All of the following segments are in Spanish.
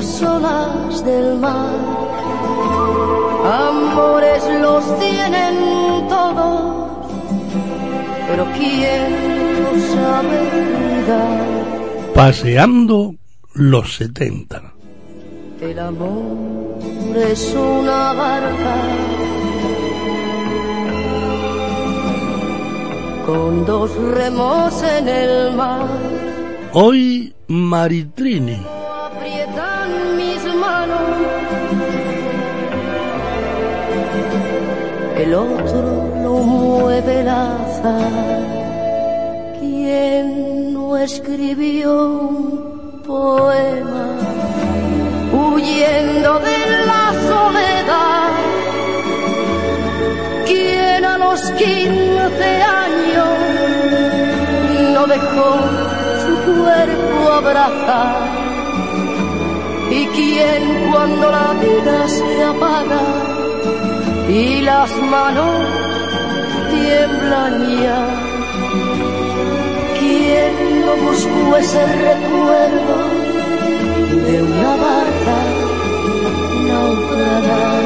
las olas del mar. Amores los tienen todos, pero ¿quién los sabe dar? Paseando los 70. El amor es una barca con dos remos en el mar. Hoy Maritrini. El otro lo mueve el azar. ¿Quién no escribió un poema huyendo de la soledad? ¿Quién a los quince años no dejó su cuerpo abrazar? ¿Y quién cuando la vida se apaga y las manos tiemblan ya? ¿Quién no buscó ese recuerdo de una barca naufragada?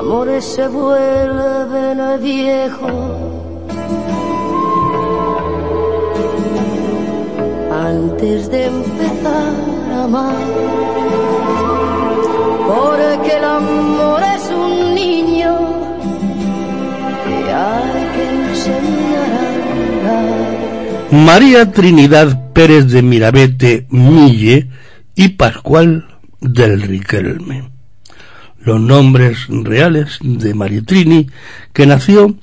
Amores se vuelven viejos antes de empezar a amar. Porque el amor es un niño que hay que enseñar. María Trinidad Pérez de Mirabete Mille y Pascual del Riquelme. Los nombres reales de Maritrini, que nació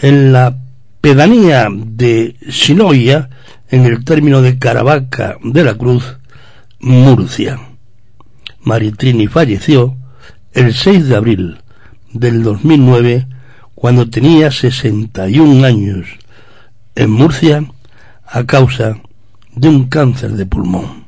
en la pedanía de Sinoia, en el término de Caravaca de la Cruz, Murcia. Maritrini falleció el 6 de abril del 2009 cuando tenía 61 años en Murcia a causa de un cáncer de pulmón.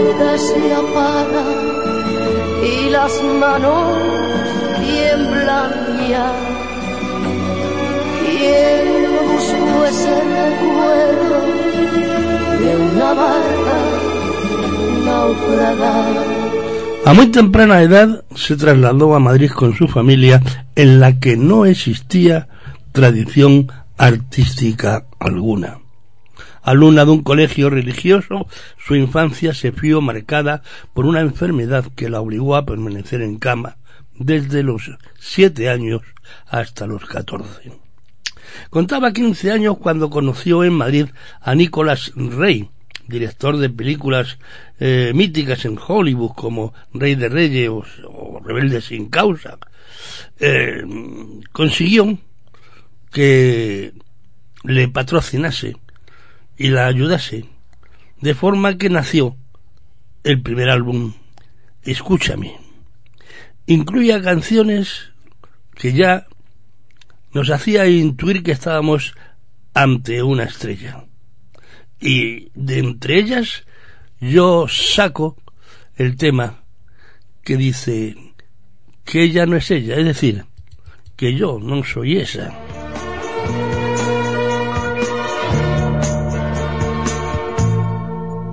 Vida se apaga y las manos tiemblan ya. Quien no buscó ese recuerdo de una barca naufragada. A muy temprana edad se trasladó a Madrid con su familia en la que no existía tradición artística alguna. Alumna de un colegio religioso, su infancia se vio marcada por una enfermedad que la obligó a permanecer en cama desde los siete años hasta los catorce. Contaba 15 años cuando conoció en Madrid a Nicolás Rey, director de películas eh, míticas en Hollywood como Rey de Reyes o, o Rebelde sin causa. Eh, consiguió que le patrocinase y la ayudase, de forma que nació el primer álbum Escúchame. Incluía canciones que ya nos hacía intuir que estábamos ante una estrella. Y de entre ellas yo saco el tema que dice que ella no es ella, es decir, que yo no soy esa.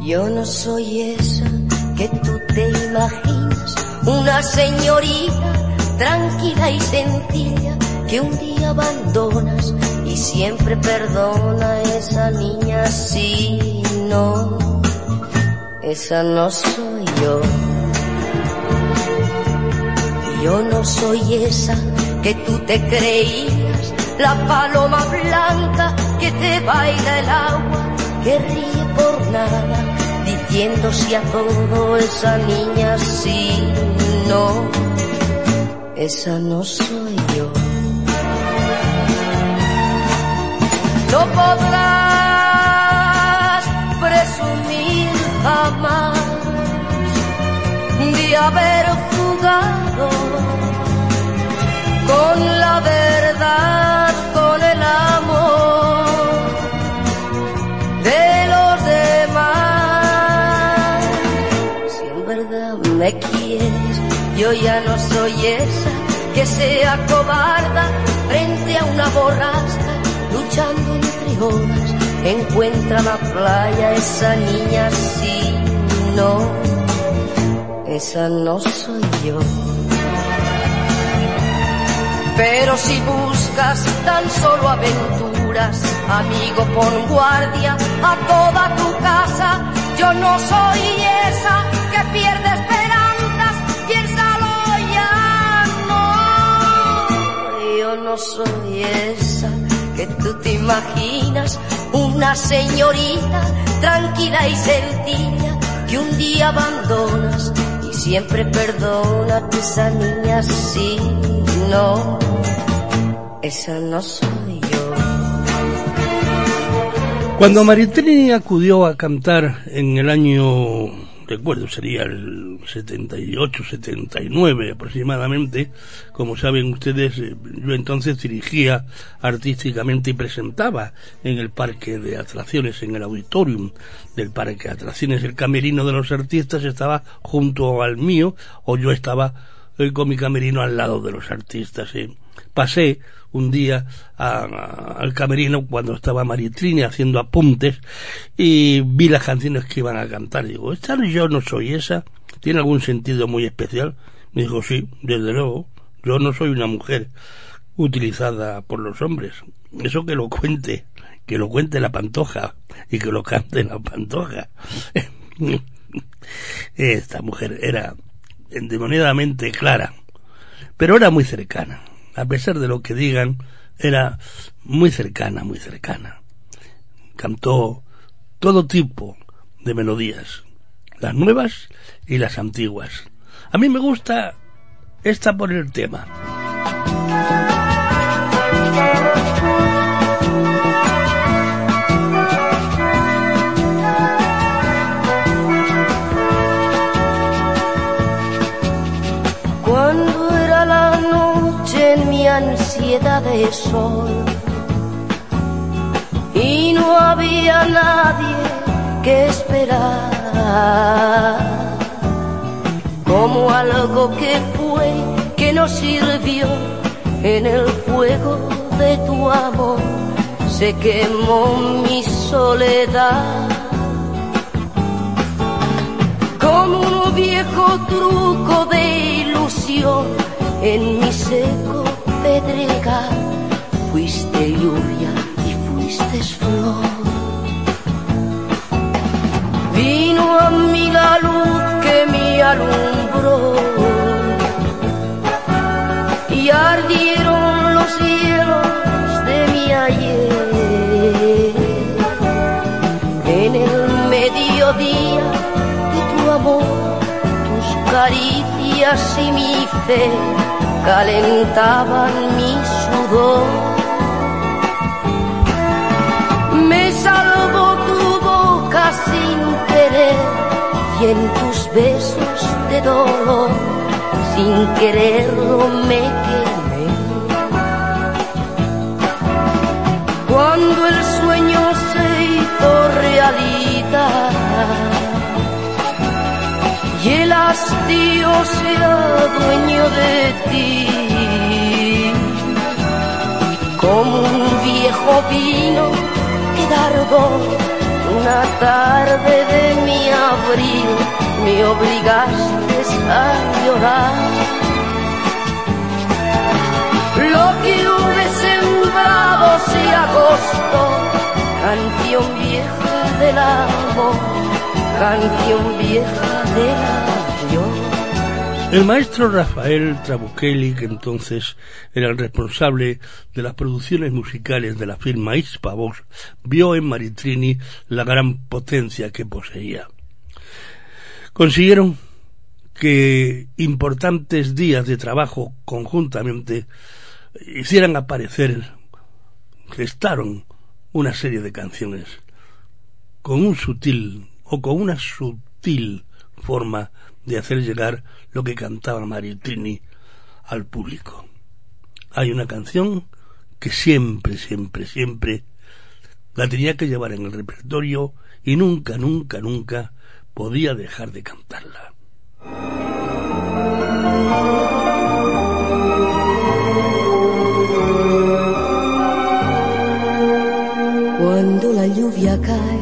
Yo no soy esa que tú te imaginas. Una señorita tranquila y sencilla que un día abandonas y siempre perdona esa niña. Si no, esa no soy yo. Yo no soy esa que tú te creías, la paloma blanca que te baila el agua, que ríe por nada, diciendo si a todo esa niña sí, no, esa no soy yo. No podrás Encuentra la playa esa niña, sí, no, esa no soy yo. Pero si buscas tan solo aventuras, amigo, pon guardia a toda tu casa. Yo no soy esa que pierde esperanzas, piénsalo ya, no. Yo no soy esa que tú te imaginas, una señorita tranquila y sencilla que un día abandonas y siempre perdona a esa niña, sí, no esa no soy yo. Cuando Maritrini acudió a cantar en el año, recuerdo, sería el 78, 79 aproximadamente, como saben ustedes, eh, yo entonces dirigía artísticamente y presentaba en el parque de atracciones, en el auditorium del parque de atracciones, el camerino de los artistas estaba junto al mío, o yo estaba eh, con mi camerino al lado de los artistas. Eh. Pasé un día al camerino cuando estaba Maritrini haciendo apuntes y vi las canciones que iban a cantar. Digo, ¿esta yo no soy esa? ¿Tiene algún sentido muy especial? Me dijo, sí, desde luego. Yo no soy una mujer utilizada por los hombres. Eso que lo cuente, que lo cuente la pantoja y que lo cante la pantoja. Esta mujer era endemoniadamente clara, pero era muy cercana a pesar de lo que digan, era muy cercana, muy cercana. Cantó todo tipo de melodías, las nuevas y las antiguas. A mí me gusta esta por el tema. De sol. Y no había nadie que esperar. Como algo que fue que no sirvió en el fuego de tu amor. Se quemó mi soledad. Como un viejo truco de ilusión en mi seco pedregal, fuiste lluvia y fuiste flor. Vino a mí la luz que me alumbró y ardieron los cielos de mi ayer. En el mediodía de tu amor, tus caricias y mi fe calentaban mi sudor. Me salvó tu boca sin querer y en tus besos de dolor, sin quererlo me quemé. Cuando el sueño se hizo realidad y el hastío sea dueño de ti. Como un viejo vino que tardó una tarde de mi abril me obligaste a llorar. Lo que hube sembrado si agosto, canción vieja del amor, El maestro Rafael Trabuchelli, que entonces era el responsable de las producciones musicales de la firma Ispavox, vio en Maritrini la gran potencia que poseía. Consiguieron que importantes días de trabajo conjuntamente hicieran aparecer, gestaron una serie de canciones con un sutil o con una sutil forma de hacer llegar lo que cantaba Maritrini al público. Hay una canción que siempre, siempre, siempre la tenía que llevar en el repertorio y nunca, nunca, nunca podía dejar de cantarla. Cuando la lluvia cae,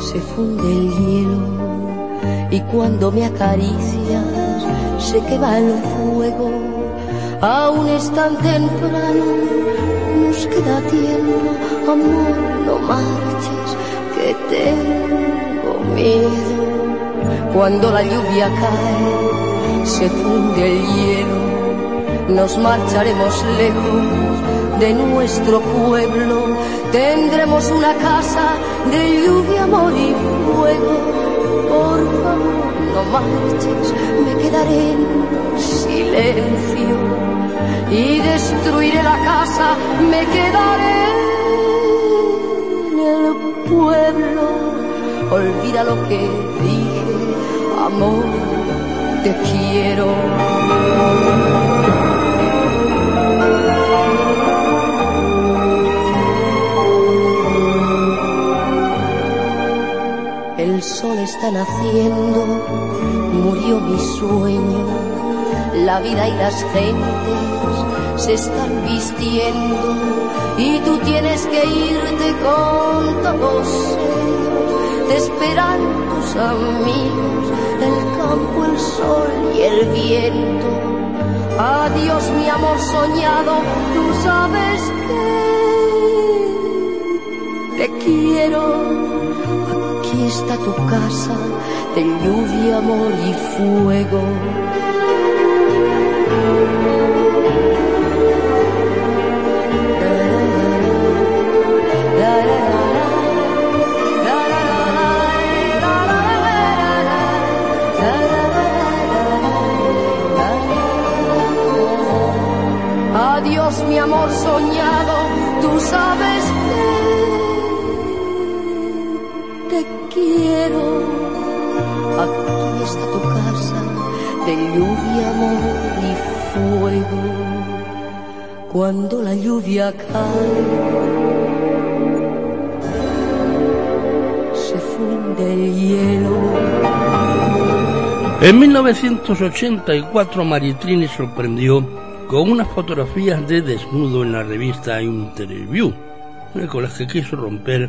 se funde el hielo y cuando me acaricias sé que va el fuego. Aún es tan temprano, nos queda tiempo, amor, no marches, que tengo miedo. Cuando la lluvia cae, se funde el hielo, nos marcharemos lejos de nuestro pueblo, tendremos una casa de lluvia, amor y fuego por favor no marches, me quedaré en silencio y destruiré la casa, me quedaré en el pueblo. Olvida lo que dije, amor, te quiero. Sol está naciendo, murió mi sueño, la vida y las gentes se están vistiendo y tú tienes que irte con todos ellos, te esperan tus amigos, el campo, el sol y el viento. Adiós mi amor soñado, tú sabes que te quiero está tu casa de lluvia, amor y fuego. Adiós mi amor soñado, tú sabes de lluvia, amor y fuego. Cuando la lluvia cae, se funde el hielo. En 1984 Maritrini sorprendió con unas fotografías de desnudo en la revista Interview, con las que quiso romper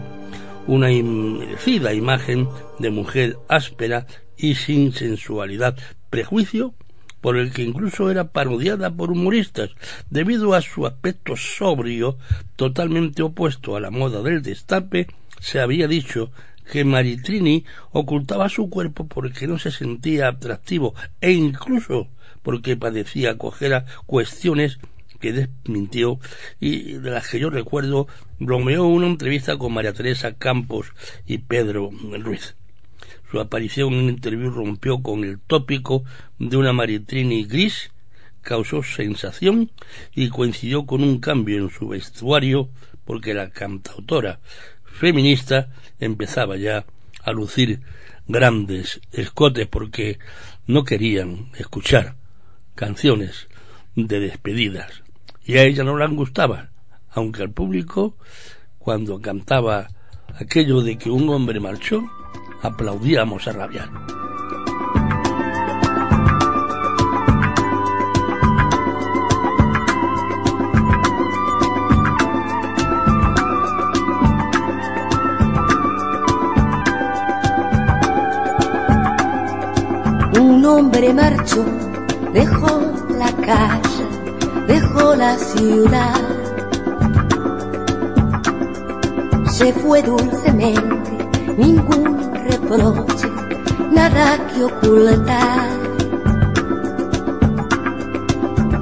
una inmerecida imagen de mujer áspera y sin sensualidad, prejuicio por el que incluso era parodiada por humoristas, debido a su aspecto sobrio, totalmente opuesto a la moda del destape, se había dicho que Maritrini ocultaba su cuerpo porque no se sentía atractivo e incluso porque padecía cojera cuestiones que desmintió y de las que yo recuerdo bromeó una entrevista con María Teresa Campos y Pedro Ruiz. Su aparición en un interview rompió con el tópico de una Maritrini gris, causó sensación y coincidió con un cambio en su vestuario porque la cantautora feminista empezaba ya a lucir grandes escotes porque no querían escuchar canciones de despedidas. Y a ella no le gustaba, aunque al público, cuando cantaba aquello de que un hombre marchó, aplaudíamos a rabiar. Un hombre marchó, dejó la calle, dejó la ciudad. Se fue dulcemente, ningún reproche, nada que ocultar.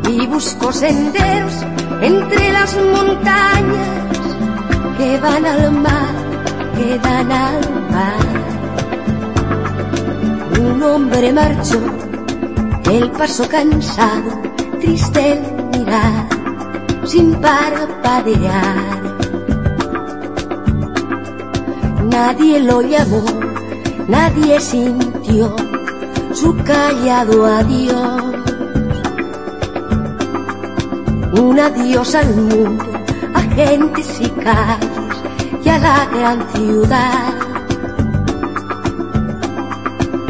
Y buscó senderos entre las montañas que van al mar, que dan al mar. Un hombre marchó, el paso cansado, triste el mirar, sin parpadear. Nadie lo llamó, nadie sintió su callado adiós. Un adiós al mundo, a gentes y calles y a la gran ciudad.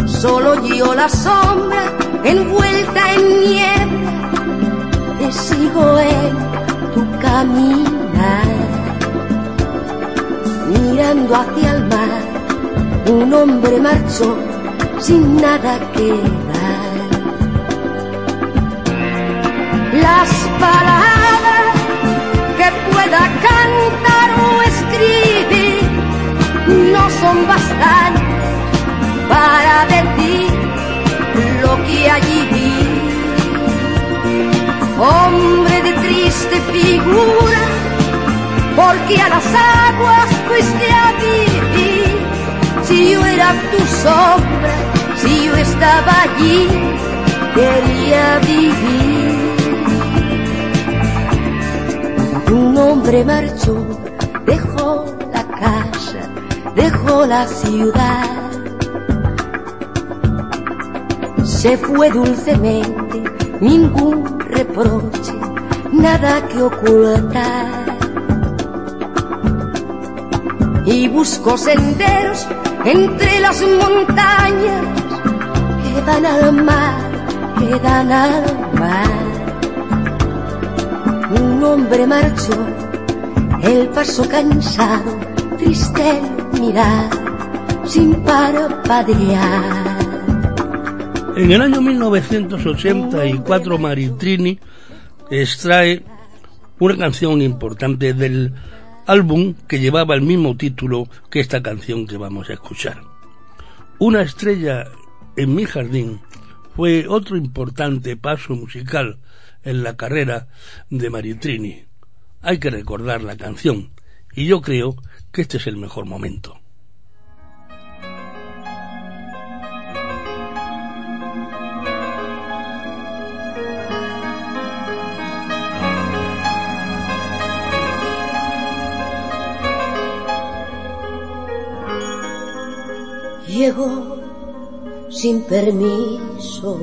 Solo yo la sombra envuelta en niebla, te sigo en tu caminar. Mirando hacia el mar, un hombre marchó sin nada que dar. Las palabras que pueda cantar o escribir no son bastantes para decir lo que allí vi. Hombre de triste figura, porque a las aguas fuiste a vivir. Si yo era tu sombra, si yo estaba allí, quería vivir. Un hombre marchó, dejó la casa, dejó la ciudad. Se fue dulcemente, ningún reproche, nada que ocultar. Y buscó senderos entre las montañas que dan al mar, que dan al mar. Un hombre marchó, el paso cansado, triste el mirar, sin parpadear. En el año 1984 Maritrini extrae una canción importante del álbum que llevaba el mismo título que esta canción que vamos a escuchar. Una estrella en mi jardín fue otro importante paso musical en la carrera de Maritrini. Hay que recordar la canción y yo creo que este es el mejor momento. Llegó sin permiso.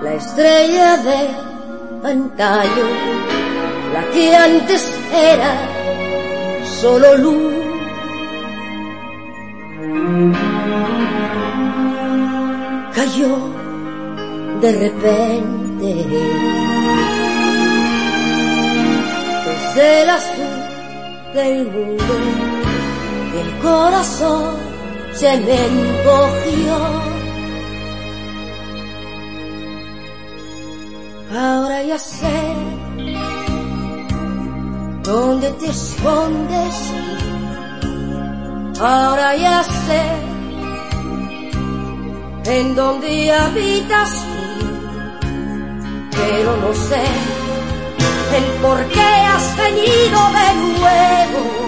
La estrella de antaño, la que antes era solo luz. Cayó de repente. Desde el azul del mundo el corazón se me encogió. Ahora ya sé dónde te escondes. Ahora ya sé en dónde habitas tú, pero no sé el por qué has venido de nuevo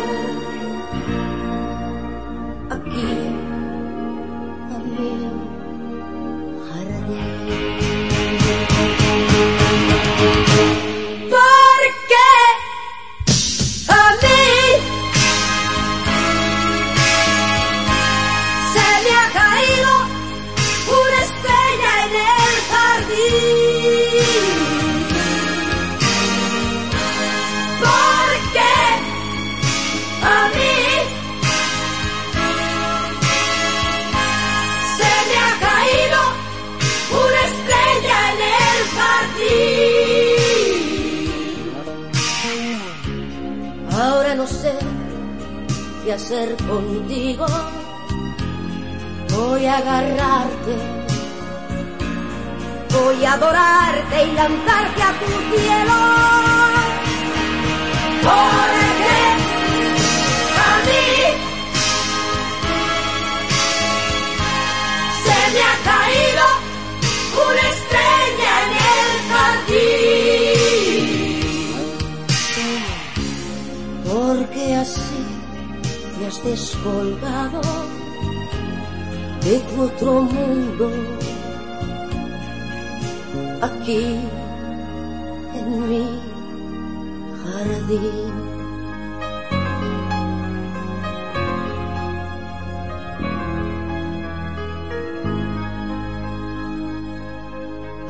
hacer contigo, Voy a agarrarte, voy a adorarte y lanzarte a tu cielo. Descolgado de tu otro mundo aquí en mi jardín.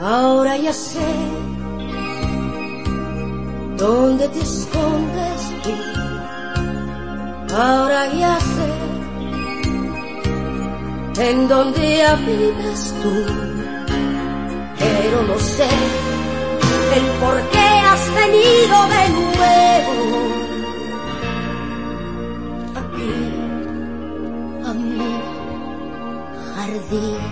Ahora ya sé dónde te escondes en dónde habitas tú. Pero no sé el por qué has venido de nuevo aquí a mi jardín.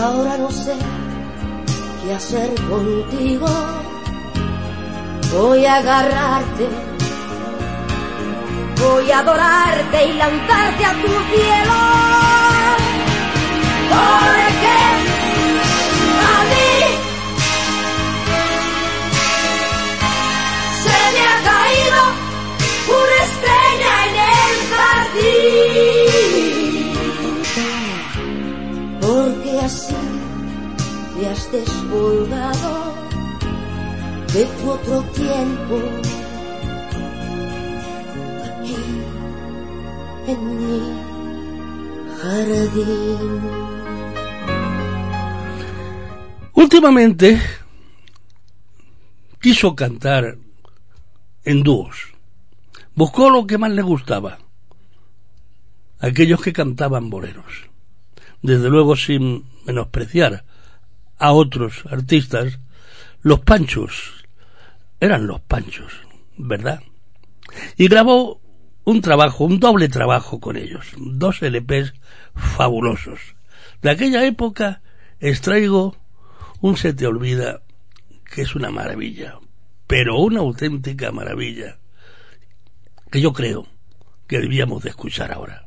Ahora no sé qué hacer contigo. Voy a agarrarte, voy a adorarte y lanzarte a tu cielo. Porque a mí se me ha caído una estrella en el jardín. Así te has descolgado de tu otro tiempo aquí en mi jardín. Últimamente quiso cantar en dúos. Buscó lo que más le gustaba. Aquellos que cantaban boleros. Desde luego sin menospreciar a otros artistas, los panchos eran los panchos, ¿verdad? Y grabó un trabajo, un doble trabajo con ellos, dos LPs fabulosos. De aquella época extraigo un Se te olvida que es una maravilla, pero una auténtica maravilla, que yo creo que debíamos de escuchar ahora.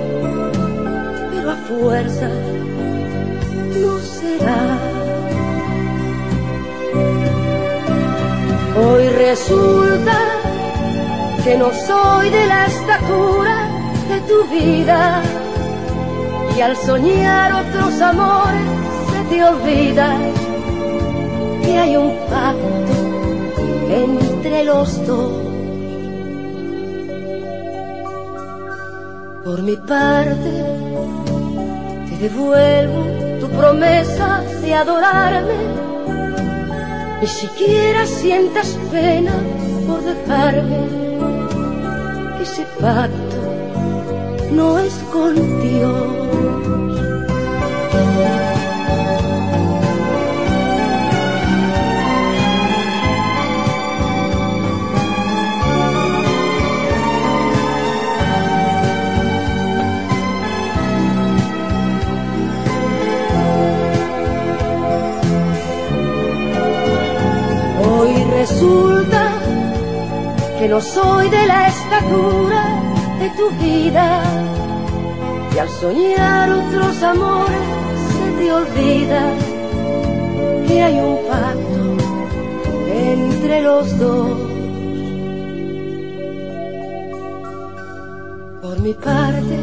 pero a fuerza no será. Hoy resulta que no soy de la estatura de tu vida y al soñar otros amores se te olvida que hay un pacto entre los dos. Por mi parte, te devuelvo tu promesa de adorarme. Ni siquiera sientas pena por dejarme. Que ese pacto no es con Dios. Que no soy de la estatura de tu vida. Y al soñar otros amores se te olvida que hay un pacto entre los dos. Por mi parte,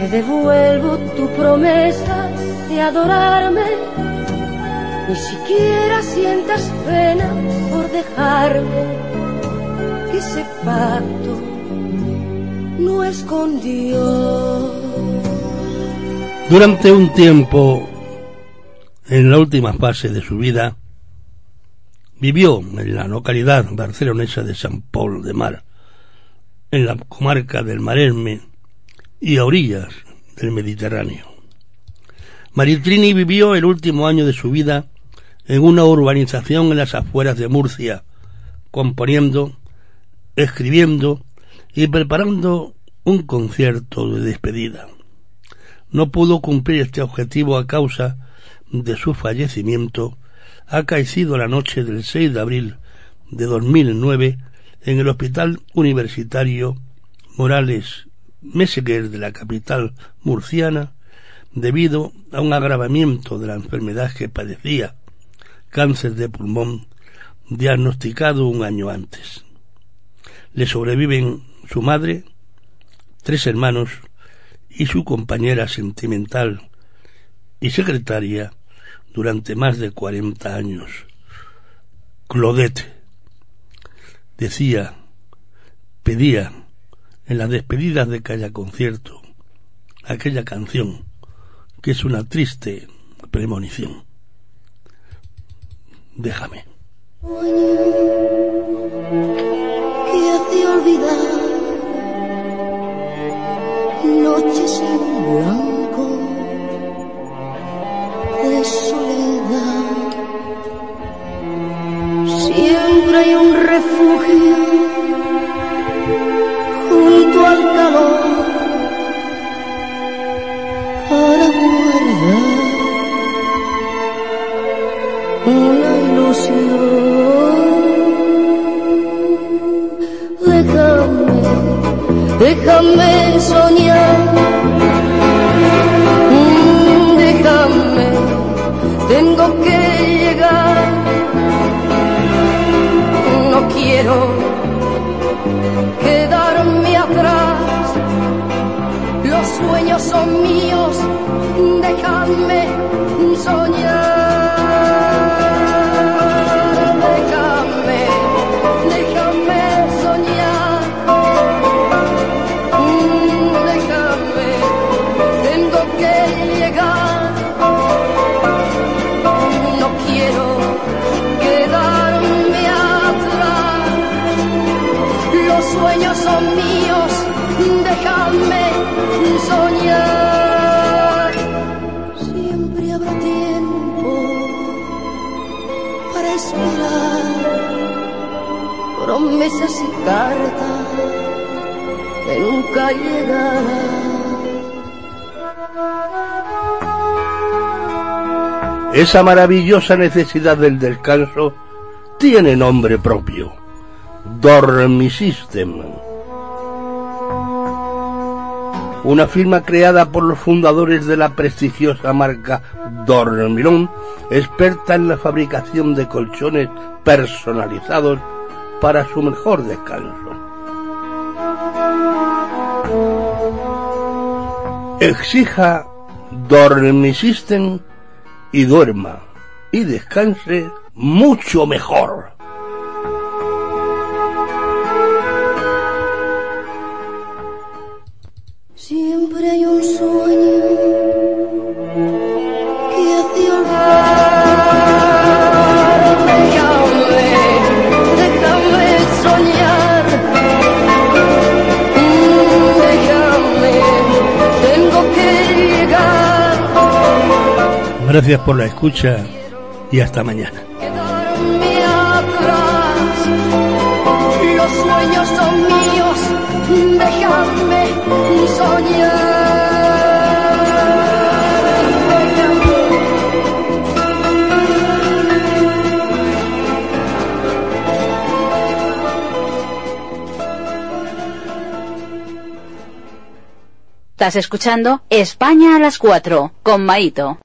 te devuelvo tu promesa de adorarme. Ni siquiera sientas pena por dejarme ese pacto no es con Dios. Durante un tiempo, en la última fase de su vida, vivió en la localidad barcelonesa de San Paul de Mar, en la comarca del Marerme y a orillas del Mediterráneo. Maritrini vivió el último año de su vida en una urbanización en las afueras de Murcia, componiendo, escribiendo y preparando un concierto de despedida. No pudo cumplir este objetivo a causa de su fallecimiento acaecido la noche del 6 de abril de 2009 en el Hospital Universitario Morales Meseguer de la capital murciana debido a un agravamiento de la enfermedad que padecía, cáncer de pulmón, diagnosticado un año antes. Le sobreviven su madre, tres hermanos y su compañera sentimental y secretaria durante más de cuarenta años. Claudette decía, pedía en las despedidas de cada concierto aquella canción que es una triste premonición. Déjame. Olvidar noches en blanco son míos, déjame soñar. Déjame, déjame soñar. Mm, Déjame, tengo que llegar. No quiero quedarme atrás. Los sueños son míos, déjame soñar. Siempre habrá tiempo para esperar promesas y cartas que nunca llegarán. Esa maravillosa necesidad del descanso tiene nombre propio. Dormisystem. Una firma creada por los fundadores de la prestigiosa marca Dormilón, experta en la fabricación de colchones personalizados para su mejor descanso. Exija Dormisystem y duerma y descanse mucho mejor. gracias por la escucha y hasta mañana. Estás escuchando España a las 4 con Maito.